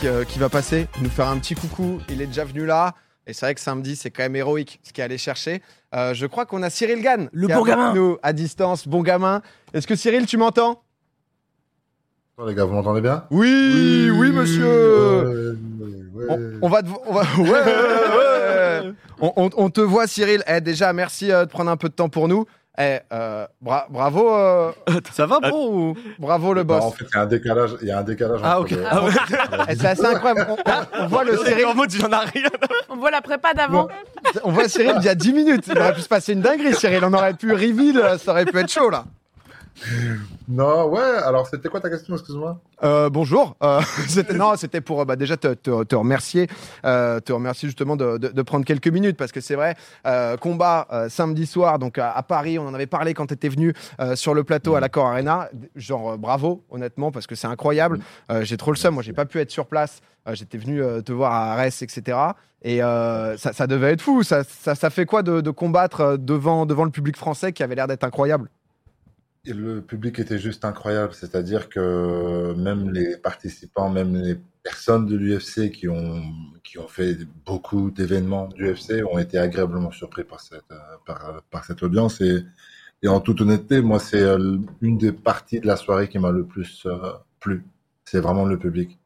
qui, euh, qui va passer, nous faire un petit coucou. Il est déjà venu là. Et c'est vrai que samedi, c'est quand même héroïque ce qu'il allait chercher. Euh, je crois qu'on a Cyril Gann. Le qui est bon avec gamin. Nous, à distance, bon gamin. Est-ce que Cyril, tu m'entends? Les gars, vous m'entendez bien? Oui, oui, monsieur. Ouais. On, on va, te- on va- ouais, ouais, ouais. On, on- on te voit, Cyril. Eh, déjà, merci euh, de prendre un peu de temps pour nous. Eh, euh, bra- bravo, euh, Ça va, bro ou... bravo le Non, boss. en fait, il y a un décalage. Il y a un décalage. Ah, entre ok. le- Ah, ouais. C'est assez incroyable. On, on- on voit le Cyril, en mode, j'en ai rien. On voit la prépa d'avant. on voit Cyril il y a 10 minutes. Il aurait pu se passer une dinguerie, Cyril. On aurait pu reveal, ça aurait pu être chaud là. Non, ouais. Alors, c'était quoi ta question Excuse-moi? Euh, bonjour. Euh, non, c'était pour euh, bah, déjà te, remercier, te remercier justement de, prendre quelques minutes parce que c'est vrai, combat samedi soir donc à, Paris, on en avait parlé quand tu étais venu sur le plateau à l'Accor Arena. Genre bravo, honnêtement, parce que c'est incroyable. J'ai trop le seum, moi j'ai pas pu être sur place. J'étais venu te voir à Arès, etc. Et ça, devait être fou. Ça, ça, fait quoi de, de combattre devant, devant le public français qui avait l'air d'être incroyable? Le public était juste incroyable. C'est-à-dire que même les participants, même les personnes de l'UFC qui ont, qui ont fait beaucoup d'événements d'UFC ont été agréablement surpris par cette, euh, par, euh, par cette audience. Et, et en toute honnêteté, moi, c'est euh, une des parties de la soirée qui m'a le plus euh, plu. C'est vraiment le public.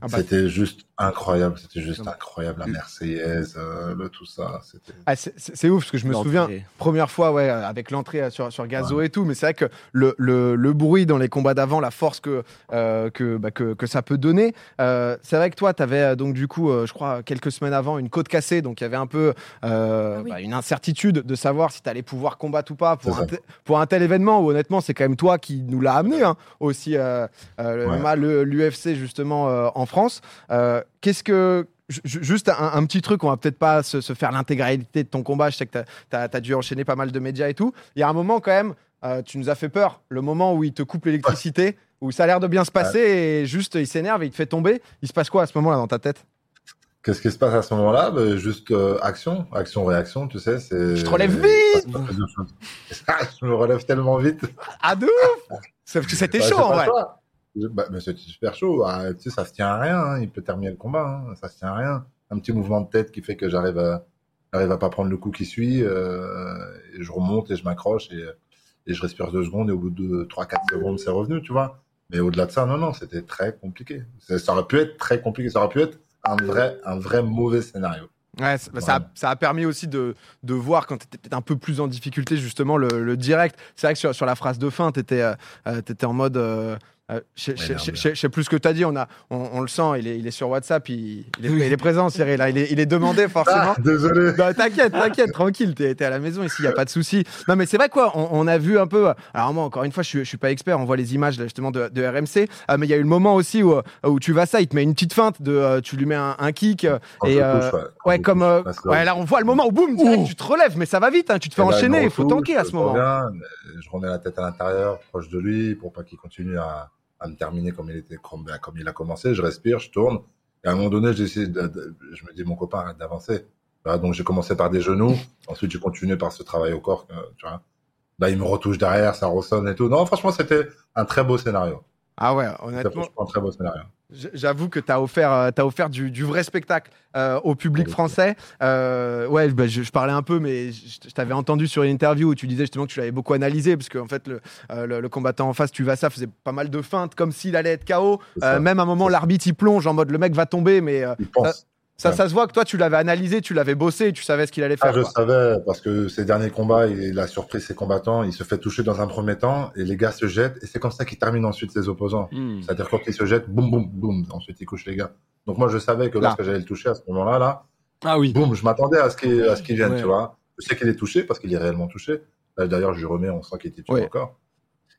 Ah bah, C'était juste incroyable. C'était juste Non. incroyable. La Marseillaise, euh, le tout ça. C'était. ah, c'est- ouf parce que je me souviens, Première fois, ouais, euh, avec l'entrée euh, sur, sur Gazo et tout, mais c'est vrai que le, le, le bruit dans les combats d'avant, la force que, euh, que, bah, que, que ça peut donner, euh, c'est vrai que toi, tu avais donc du coup, euh, je crois, quelques semaines avant, une côte cassée, donc il y avait un peu euh, Ah oui. bah, une incertitude de savoir si tu allais pouvoir combattre ou pas pour un, te- pour un tel événement où honnêtement, c'est quand même toi qui nous l'a amené hein, aussi, euh, euh, le- Ouais. L'UFC justement euh, en France. Qu'est-ce que. ju- ju- Juste un, un petit truc, on va peut-être pas se, se faire l'intégralité de ton combat. Je sais que tu as, dû enchaîner pas mal de médias et tout. Il y a un moment quand même, euh, tu nous as fait peur, le moment où il te coupe l'électricité, où ça a l'air de bien se passer et juste il s'énerve et il te fait tomber. Il se passe quoi à ce moment-là dans ta tête? Qu'est-ce qui se passe à ce moment-là? Ben, Juste euh, action, action, réaction, tu sais. c'est- Je te relève vite. Je me relève tellement vite. Ah de ouf C'est parce que c'était Bah, chaud en vrai. Bah, mais c'était super chaud. Ah, tu sais, ça se tient à rien. hein. Il peut terminer le combat. hein. Ça se tient à rien. Un petit mouvement de tête qui fait que j'arrive à, j'arrive à pas prendre le coup qui suit. euh, et je remonte et je m'accroche et, et je respire deux secondes et au bout de trois, quatre secondes, c'est revenu, tu vois. Mais au-delà de ça, non, non, c'était très compliqué. Ça, ça aurait pu être très compliqué. Ça aurait pu être un vrai, un vrai mauvais scénario. Ouais, ça, ça a, ça a permis aussi de, de voir quand tu étais peut-être un peu plus en difficulté, justement, le, le direct. C'est vrai que sur, sur la phrase de fin, tu étais, en mode. euh, euh, je sais- plus ce que tu as dit, on, a, on, on le sent, il est, il est sur WhatsApp, il, il, est, il est présent, Cyril, là, il, est, il est demandé forcément. Ah, désolé. Bah, t'inquiète, t'inquiète, tranquille, t'es t'es à la maison ici, y a pas de souci. Non, mais c'est vrai quoi, on, on a vu un peu. Alors moi, encore une fois, je suis, je suis pas expert, on voit les images là, justement de, de RMC, euh, mais il y a eu le moment aussi où, euh, où tu vas ça, il te met une petite feinte, de, euh, tu lui mets un, un kick, Quand et euh, touche, ouais. Comme euh, ouais, là on voit le moment où boum, direct, tu te relèves, mais ça va vite, hein, tu te fais là, enchaîner, il il faut tanker à ce moment. reviens, je remets la tête à l'intérieur, proche de lui, pour pas qu'il continue à, à me terminer comme il était, comme, ben, comme il a commencé. Je respire, je tourne. Et à un moment donné, j'essaie de, de- je me dis, mon copain, arrête d'avancer. Voilà, donc j'ai commencé par des genoux. Ensuite, j'ai continué par ce travail au corps, euh, tu vois. Là, il me retouche derrière, ça ressonne et tout. Non, franchement, c'était un très beau scénario. Ah ouais, C'était honnêtement, franchement un très beau scénario. J'avoue que tu as offert, euh, t'as offert du, du vrai spectacle euh, au public français. Euh, ouais, bah, je, je parlais un peu, mais je, je t'avais entendu sur une interview où tu disais justement que tu l'avais beaucoup analysé, parce qu'en fait, le, euh, le, le combattant en face, tu vas ça, faisait pas mal de feintes, comme s'il allait être KO. Même à un moment, l'arbitre, il plonge en mode le mec va tomber, mais Il pense. Ça, Ouais. ça se voit que toi, tu l'avais analysé, tu l'avais bossé, tu savais ce qu'il allait Ah, faire. je quoi. savais, parce que ces derniers combats, il a surpris ses combattants, il se fait toucher dans un premier temps, et les gars se jettent, et c'est comme ça qu'il termine ensuite ses opposants. Hmm. C'est-à-dire quand il se jette, boum, boum, boum, ensuite il couche les gars. Donc moi je savais que Là. lorsque j'allais le toucher à ce moment-là, là, Ah oui. boum, je m'attendais à ce qu'il à ce qu'il vienne, Ouais. tu vois. Je sais qu'il est touché parce qu'il est réellement touché. D'ailleurs, je lui remets, on sent qu'il était tué Ouais. encore.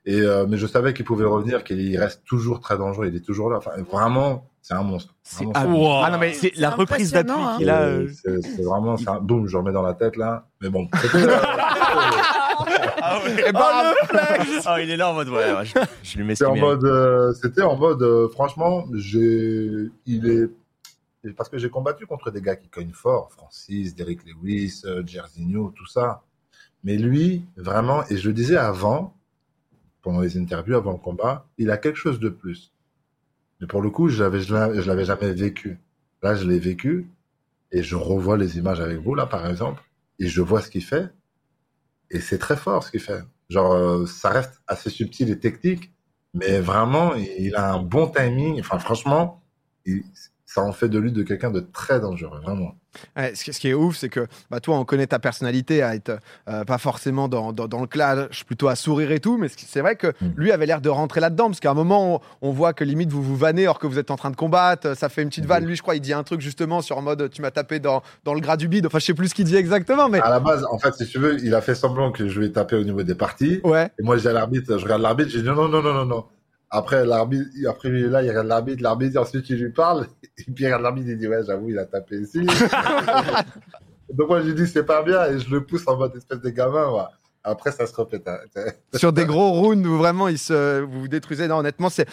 Et euh, mais je savais qu'il pouvait revenir, qu'il reste toujours très dangereux, il est toujours là. Enfin, vraiment, c'est un monstre. C'est Vraiment, ah. Ah non, mais c'est la reprise d'appui hein. qu'il a. Euh, euh, C'est vraiment, c'est un boum, je remets dans la tête là. Mais bon, c'était, Ah ouais. Eh ben, Ah, il est là en mode ouais, ouais, je, je lui mets C'était en euh, c'était en mode, euh, franchement, j'ai, il est, parce que j'ai combattu contre des gars qui cognent fort, Francis, Derek Lewis, Jairzinho, tout ça. Mais lui, vraiment, et je le disais avant, pendant les interviews, avant le combat, il a quelque chose de plus. Mais pour le coup, je je l'avais jamais vécu. Là, je l'ai vécu et je revois les images avec vous, là, par exemple, et je vois ce qu'il fait. Et c'est très fort ce qu'il fait. Genre, euh, ça reste assez subtil et technique, mais vraiment, il, il a un bon timing. Enfin, franchement, il- ça en fait de lui de quelqu'un de très dangereux, vraiment. Ouais, ce, qui, est ouf, c'est que bah, toi, on connaît ta personnalité à être euh, pas forcément dans, dans, dans le clash, plutôt à sourire et tout, mais c'est vrai que Mm. lui avait l'air de rentrer là-dedans, parce qu'à un moment, on, on voit que limite vous vous vannez alors que vous êtes en train de combattre, ça fait une petite Mm. vanne. Lui, je crois, il dit un truc justement sur mode tu m'as tapé dans, dans le gras du bide. Enfin, je sais plus ce qu'il dit exactement, mais À la base, en fait, si tu veux, il a fait semblant que je lui ai tapé au niveau des parties. ouais. Et moi, à l'arbitre, je regarde l'arbitre, j'ai dit non, non, non, non, non. Après, l'arbitre, après, là, il regarde l'arbitre, l'arbitre, ensuite, il lui parle, et puis il regarde l'arbitre, il dit, ouais, j'avoue, il a tapé ici. Donc, moi, je lui dis, c'est pas bien, et je le pousse en mode espèce de gamin, ouais. Après, ça se répète. hein. sur des gros rounds où vraiment ils se, vous vous détruisez. Non, honnêtement, c'est,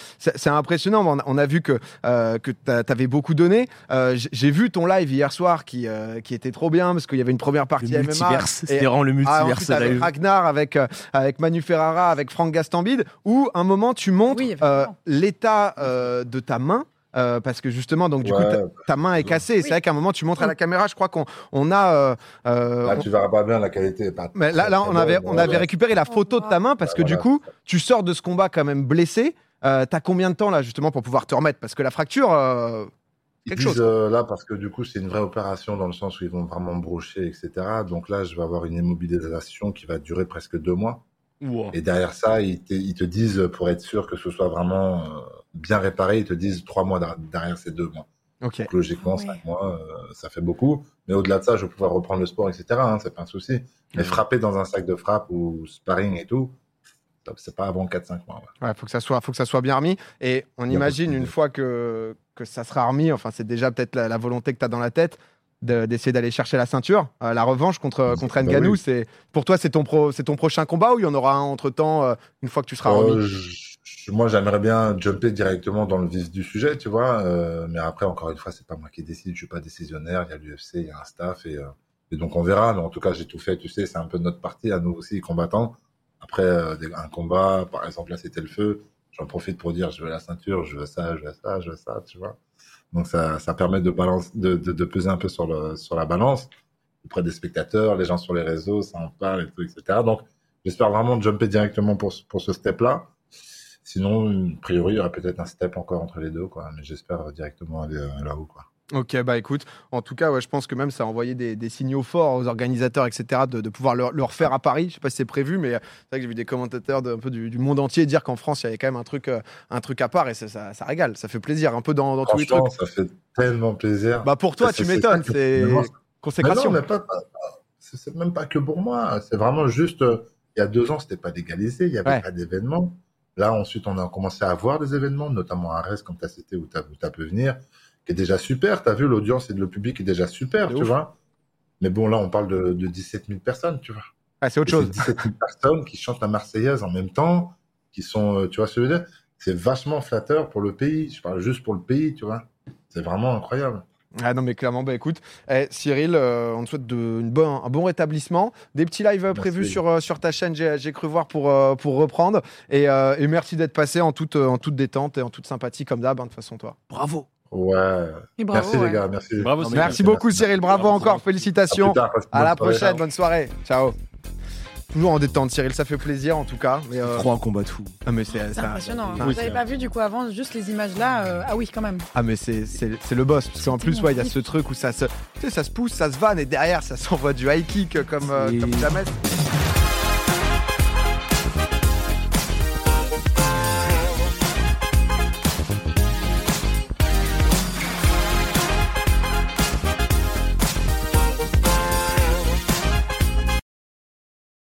impressionnant. On a, on a vu que, euh, que tu avais beaucoup donné. Euh, j'ai- vu ton live hier soir qui, euh, qui était trop bien parce qu'il y avait une première partie Le MMA. C'était vraiment le Ah, multiverse avec. Ragnar, avec, euh, avec Manu Ferrara, avec Franck Gastambide, où un moment tu montres Oui, euh, l'état euh, de ta main. Euh, parce que justement, donc du coup, Ouais. ta, ta main est cassée. Et c'est Oui. vrai qu'à un moment, tu montres à la caméra. Je crois qu'on on a. euh, euh, Là, on- tu verras pas bien la qualité. Pas mais là, là, on avait, on avait récupéré la photo de ta main parce que du coup, tu sors de ce combat quand même blessé. Euh, T'as combien de temps là justement pour pouvoir te remettre? Parce que la fracture, euh, Ils quelque disent, chose. euh, là, parce que du coup, c'est une vraie opération dans le sens où ils vont vraiment me brocher, etc. Donc là, je vais avoir une immobilisation qui va durer presque deux mois. Wow. Et derrière ça, ils te, ils te disent, pour être sûr que ce soit vraiment euh, bien réparé, ils te disent trois mois der- derrière ces deux mois. Donc, logiquement, Oui. cinq mois, euh, ça fait beaucoup. Mais au-delà de ça, je vais pouvoir reprendre le sport, etc. Hein, c'est pas un souci. Mais frapper dans un sac de frappe ou sparring et tout, c'est pas avant 4-5 mois. ouais. Ouais, faut que ça soit, faut que ça soit bien remis. Et on imagine une fois que que ça sera remis. Enfin, c'est déjà peut-être la, la volonté que tu as dans la tête de- d'essayer d'aller chercher la ceinture, Euh, la revanche contre contre Bah Ngannou. oui. C'est pour toi, c'est ton pro, ton prochain combat ou il y en aura un entre temps une fois que tu seras Euh, remis. je- moi, j'aimerais bien jumper directement dans le vif du sujet, tu vois. euh, mais après, encore une fois, c'est pas moi qui décide. Je suis pas décisionnaire. Il y a l'UFC, il y a un staff et, euh, et donc on verra. Mais en tout cas, j'ai tout fait. Tu sais, c'est un peu notre partie à nous aussi, combattants. Après euh, un combat, par exemple, là, c'était le feu. J'en profite pour dire, je veux la ceinture, je veux ça, je veux ça, je veux ça, tu vois. Donc ça, ça permet de balance, de, peser un peu sur la balance auprès des spectateurs, les gens sur les réseaux, ça en parle et tout, etc. Donc, j'espère vraiment jumper directement pour, ce- pour ce step-là. Sinon, a priori, il y aura peut-être un step encore entre les deux, quoi. Mais j'espère directement aller euh, là-haut, quoi. Ok, bah écoute, en tout cas, ouais, je pense que même ça a envoyé des, des signaux forts aux organisateurs, etc., de, de pouvoir le, le refaire à Paris. Je sais pas si c'est prévu, mais euh, c'est vrai que j'ai vu des commentateurs de, un peu du, du monde entier dire qu'en France, il y avait quand même un truc, euh, un truc à part et ça, ça, ça régale, ça fait plaisir, un peu dans, dans tous les trucs. ça fait tellement plaisir. Bah pour toi, tu m'étonnes, c'est Mais consécration. non, mais pas, pas- pas- c'est même pas que pour moi. C'est vraiment juste, euh, il y a deux ans, c'était pas légalisé, il y avait Ouais. pas d'événements. Là, ensuite, on a commencé à avoir des événements, notamment à Rennes, comme tu as cité, où tu as, pu venir, qui est déjà super. Tu as vu, l'audience et le public est déjà super, tu ouf. vois. Mais bon, là, on parle de, de 17 000 personnes, tu vois. Ah, c'est autre Et chose. c'est 17 000 personnes qui chantent la Marseillaise en même temps, qui sont, euh, tu vois ce que je veux dire? C'est vachement flatteur pour le pays. Je parle juste pour le pays, tu vois. C'est vraiment incroyable. Ah non, mais clairement, bah écoute, eh, Cyril, euh, on te souhaite de, une bonne, un bon rétablissement. Des petits lives Merci. prévus sur, euh, sur ta chaîne, j'ai j'ai cru voir pour, euh, pour reprendre. Et, euh, et merci d'être passé en toute, en toute détente et en toute sympathie, comme d'hab, hein, de toute façon, toi. Bravo. Ouais. Et bravo, merci ouais. les gars, merci. Bravo. Merci beaucoup, merci. Cyril. Bravo Bravo, encore. Félicitations. À tard, la bonne soirée. prochaine. Bonne soirée. Ciao. Toujours en détente, Cyril. Ça fait plaisir, en tout cas. Mais, euh, Trop un combat de fou. ah, mais c'est impressionnant. hein. Vous n'avez pas vu du coup avant juste les images là euh, Ah oui, quand même. Ah mais c'est c'est c'est le boss parce qu'en plus ouais il y a ce truc où ça se tu sais ça se pousse ça se vanne et derrière ça s'envoie du high kick comme euh, comme jamais